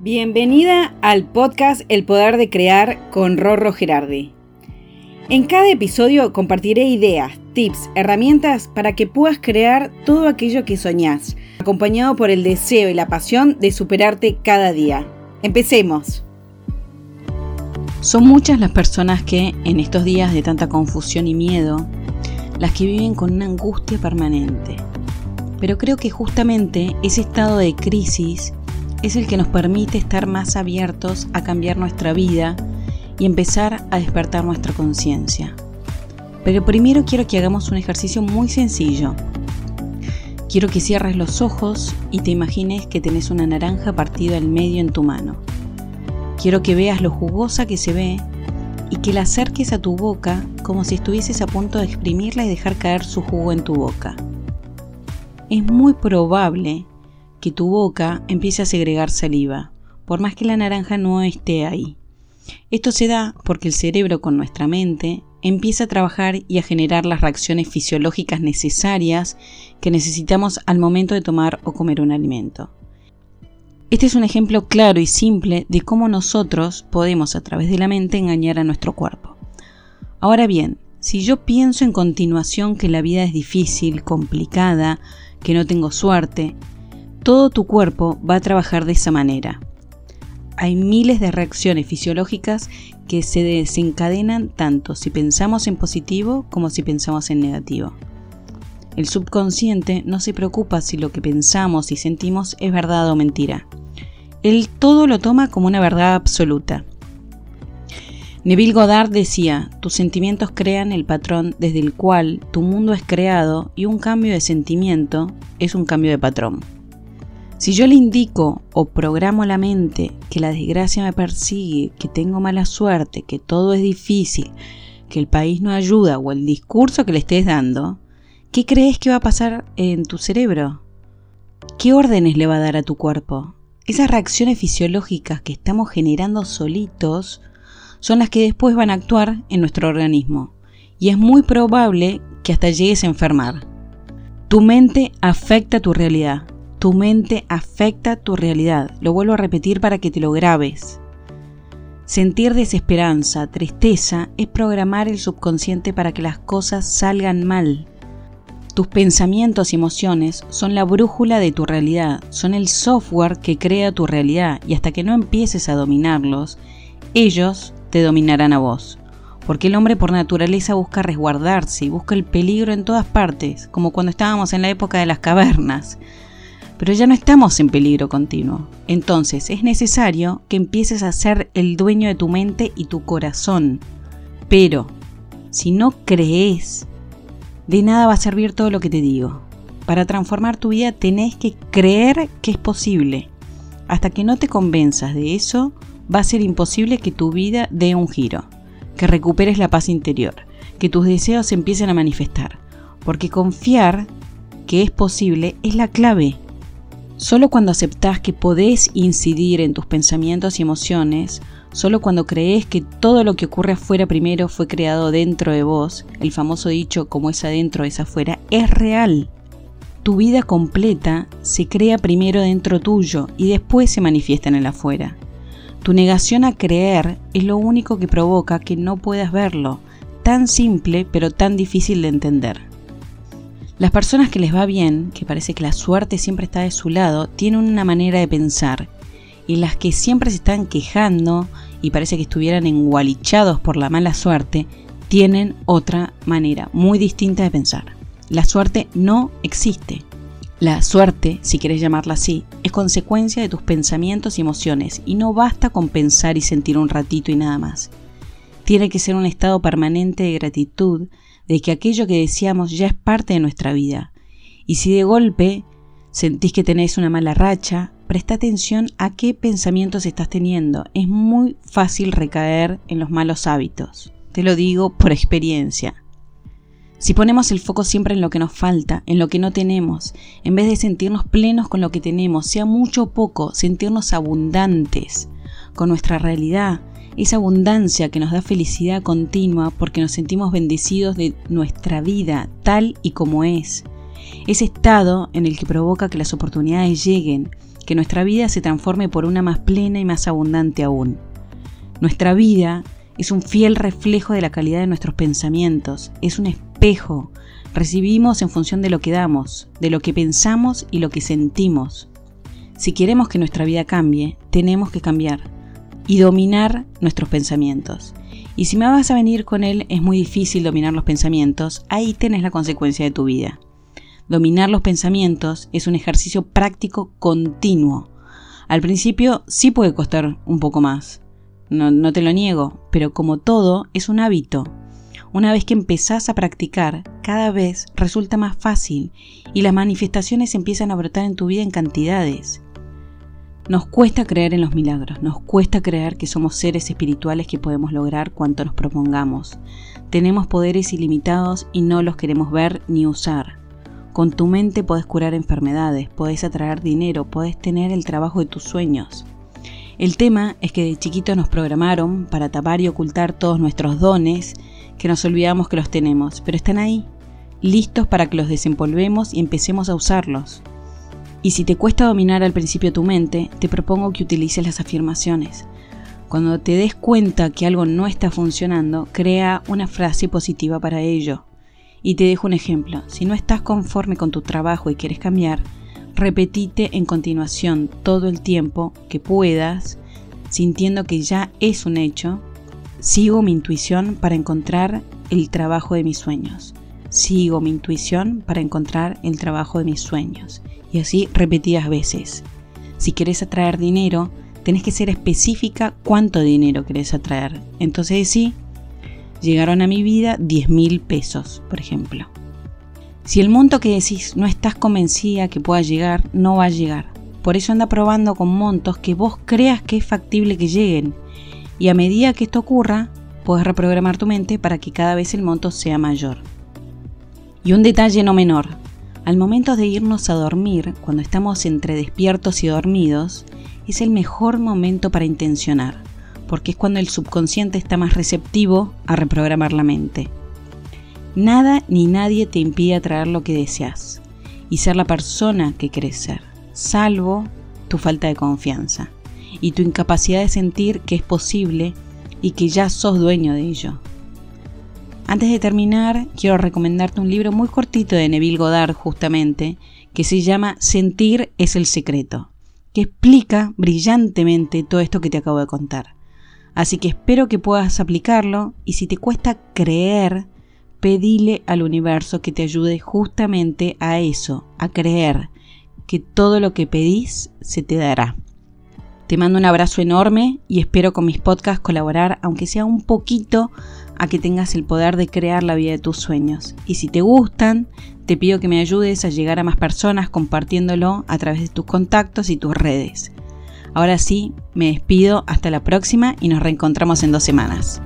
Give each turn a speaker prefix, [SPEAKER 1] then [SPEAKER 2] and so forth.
[SPEAKER 1] Bienvenida al podcast El Poder de Crear con Rorro Gerardi. En cada episodio compartiré ideas, tips, herramientas para que puedas crear todo aquello que soñás, acompañado por el deseo y la pasión de superarte cada día. Empecemos. Son muchas las personas que, en estos días de tanta confusión y miedo, las que viven con una angustia permanente. Pero creo que justamente ese estado de crisis es el que nos permite estar más abiertos a cambiar nuestra vida y empezar a despertar nuestra conciencia. Pero primero quiero que hagamos un ejercicio muy sencillo. Quiero que cierres los ojos y te imagines que tenés una naranja partida al medio en tu mano. Quiero que veas lo jugosa que se ve y que la acerques a tu boca como si estuvieses a punto de exprimirla y dejar caer su jugo en tu boca. Es muy probable que tu boca empiece a segregar saliva, por más que la naranja no esté ahí. Esto se da porque el cerebro con nuestra mente empieza a trabajar y a generar las reacciones fisiológicas necesarias que necesitamos al momento de tomar o comer un alimento. Este es un ejemplo claro y simple de cómo nosotros podemos a través de la mente engañar a nuestro cuerpo. Ahora bien, si yo pienso en continuación que la vida es difícil, complicada, que no tengo suerte, todo tu cuerpo va a trabajar de esa manera. Hay miles de reacciones fisiológicas que se desencadenan tanto si pensamos en positivo como si pensamos en negativo. El subconsciente no se preocupa si lo que pensamos y sentimos es verdad o mentira. Él todo lo toma como una verdad absoluta. Neville Goddard decía, tus sentimientos crean el patrón desde el cual tu mundo es creado y un cambio de sentimiento es un cambio de patrón. Si yo le indico o programo la mente que la desgracia me persigue, que tengo mala suerte, que todo es difícil, que el país no ayuda o el discurso que le estés dando, ¿qué crees que va a pasar en tu cerebro? ¿Qué órdenes le va a dar a tu cuerpo? Esas reacciones fisiológicas que estamos generando solitos son las que después van a actuar en nuestro organismo y es muy probable que hasta llegues a enfermar. Tu mente afecta tu realidad tu mente afecta tu realidad. Lo vuelvo a repetir para que te lo grabes. Sentir desesperanza, tristeza, es programar el subconsciente para que las cosas salgan mal. Tus pensamientos y emociones son la brújula de tu realidad, son el software que crea tu realidad y hasta que no empieces a dominarlos, ellos te dominarán a vos. Porque el hombre por naturaleza busca resguardarse y busca el peligro en todas partes, como cuando estábamos en la época de las cavernas pero ya no estamos en peligro continuo. Entonces es necesario que empieces a ser el dueño de tu mente y tu corazón. Pero, si no crees, de nada va a servir todo lo que te digo. Para transformar tu vida tenés que creer que es posible. Hasta que no te convenzas de eso, va a ser imposible que tu vida dé un giro, que recuperes la paz interior, que tus deseos empiecen a manifestar. Porque confiar que es posible es la clave Solo cuando aceptás que podés incidir en tus pensamientos y emociones, solo cuando crees que todo lo que ocurre afuera primero fue creado dentro de vos, el famoso dicho como es adentro es afuera, es real. Tu vida completa se crea primero dentro tuyo y después se manifiesta en el afuera. Tu negación a creer es lo único que provoca que no puedas verlo, tan simple pero tan difícil de entender. Las personas que les va bien, que parece que la suerte siempre está de su lado, tienen una manera de pensar. Y las que siempre se están quejando y parece que estuvieran engualichados por la mala suerte, tienen otra manera muy distinta de pensar. La suerte no existe. La suerte, si quieres llamarla así, es consecuencia de tus pensamientos y emociones y no basta con pensar y sentir un ratito y nada más. Tiene que ser un estado permanente de gratitud de que aquello que deseamos ya es parte de nuestra vida. Y si de golpe sentís que tenés una mala racha, presta atención a qué pensamientos estás teniendo. Es muy fácil recaer en los malos hábitos. Te lo digo por experiencia. Si ponemos el foco siempre en lo que nos falta, en lo que no tenemos, en vez de sentirnos plenos con lo que tenemos, sea mucho o poco, sentirnos abundantes con nuestra realidad, esa abundancia que nos da felicidad continua porque nos sentimos bendecidos de nuestra vida tal y como es, ese estado en el que provoca que las oportunidades lleguen, que nuestra vida se transforme por una más plena y más abundante aún. Nuestra vida es un fiel reflejo de la calidad de nuestros pensamientos, es un espejo. Recibimos en función de lo que damos, de lo que pensamos y lo que sentimos. Si queremos que nuestra vida cambie, tenemos que cambiar y dominar nuestros pensamientos. Y si me vas a venir con él, es muy difícil dominar los pensamientos, ahí tenés la consecuencia de tu vida. Dominar los pensamientos es un ejercicio práctico continuo. Al principio sí puede costar un poco más, no, no te lo niego, pero como todo es un hábito. Una vez que empezás a practicar, cada vez resulta más fácil y las manifestaciones empiezan a brotar en tu vida en cantidades. Nos cuesta creer en los milagros, nos cuesta creer que somos seres espirituales que podemos lograr cuanto nos propongamos. Tenemos poderes ilimitados y no los queremos ver ni usar. Con tu mente puedes curar enfermedades, puedes atraer dinero, puedes tener el trabajo de tus sueños. El tema es que de chiquito nos programaron para tapar y ocultar todos nuestros dones, que nos olvidamos que los tenemos, pero están ahí, listos para que los desempolvemos y empecemos a usarlos. Y si te cuesta dominar al principio tu mente, te propongo que utilices las afirmaciones. Cuando te des cuenta que algo no está funcionando, crea una frase positiva para ello. Y te dejo un ejemplo. Si no estás conforme con tu trabajo y quieres cambiar, repetite en continuación todo el tiempo que puedas, sintiendo que ya es un hecho. Sigo mi intuición para encontrar el trabajo de mis sueños. Sigo mi intuición para encontrar el trabajo de mis sueños y así repetidas veces. Si quieres atraer dinero, tenés que ser específica cuánto dinero querés atraer. Entonces sí, llegaron a mi vida 10 mil pesos, por ejemplo. Si el monto que decís no estás convencida que pueda llegar, no va a llegar. Por eso anda probando con montos que vos creas que es factible que lleguen. Y a medida que esto ocurra, puedes reprogramar tu mente para que cada vez el monto sea mayor. Y un detalle no menor, al momento de irnos a dormir, cuando estamos entre despiertos y dormidos, es el mejor momento para intencionar, porque es cuando el subconsciente está más receptivo a reprogramar la mente. Nada ni nadie te impide atraer lo que deseas y ser la persona que querés ser, salvo tu falta de confianza y tu incapacidad de sentir que es posible y que ya sos dueño de ello. Antes de terminar, quiero recomendarte un libro muy cortito de Neville Goddard justamente, que se llama Sentir es el secreto, que explica brillantemente todo esto que te acabo de contar. Así que espero que puedas aplicarlo y si te cuesta creer, pedile al universo que te ayude justamente a eso, a creer que todo lo que pedís se te dará. Te mando un abrazo enorme y espero con mis podcasts colaborar, aunque sea un poquito, a que tengas el poder de crear la vida de tus sueños. Y si te gustan, te pido que me ayudes a llegar a más personas compartiéndolo a través de tus contactos y tus redes. Ahora sí, me despido, hasta la próxima y nos reencontramos en dos semanas.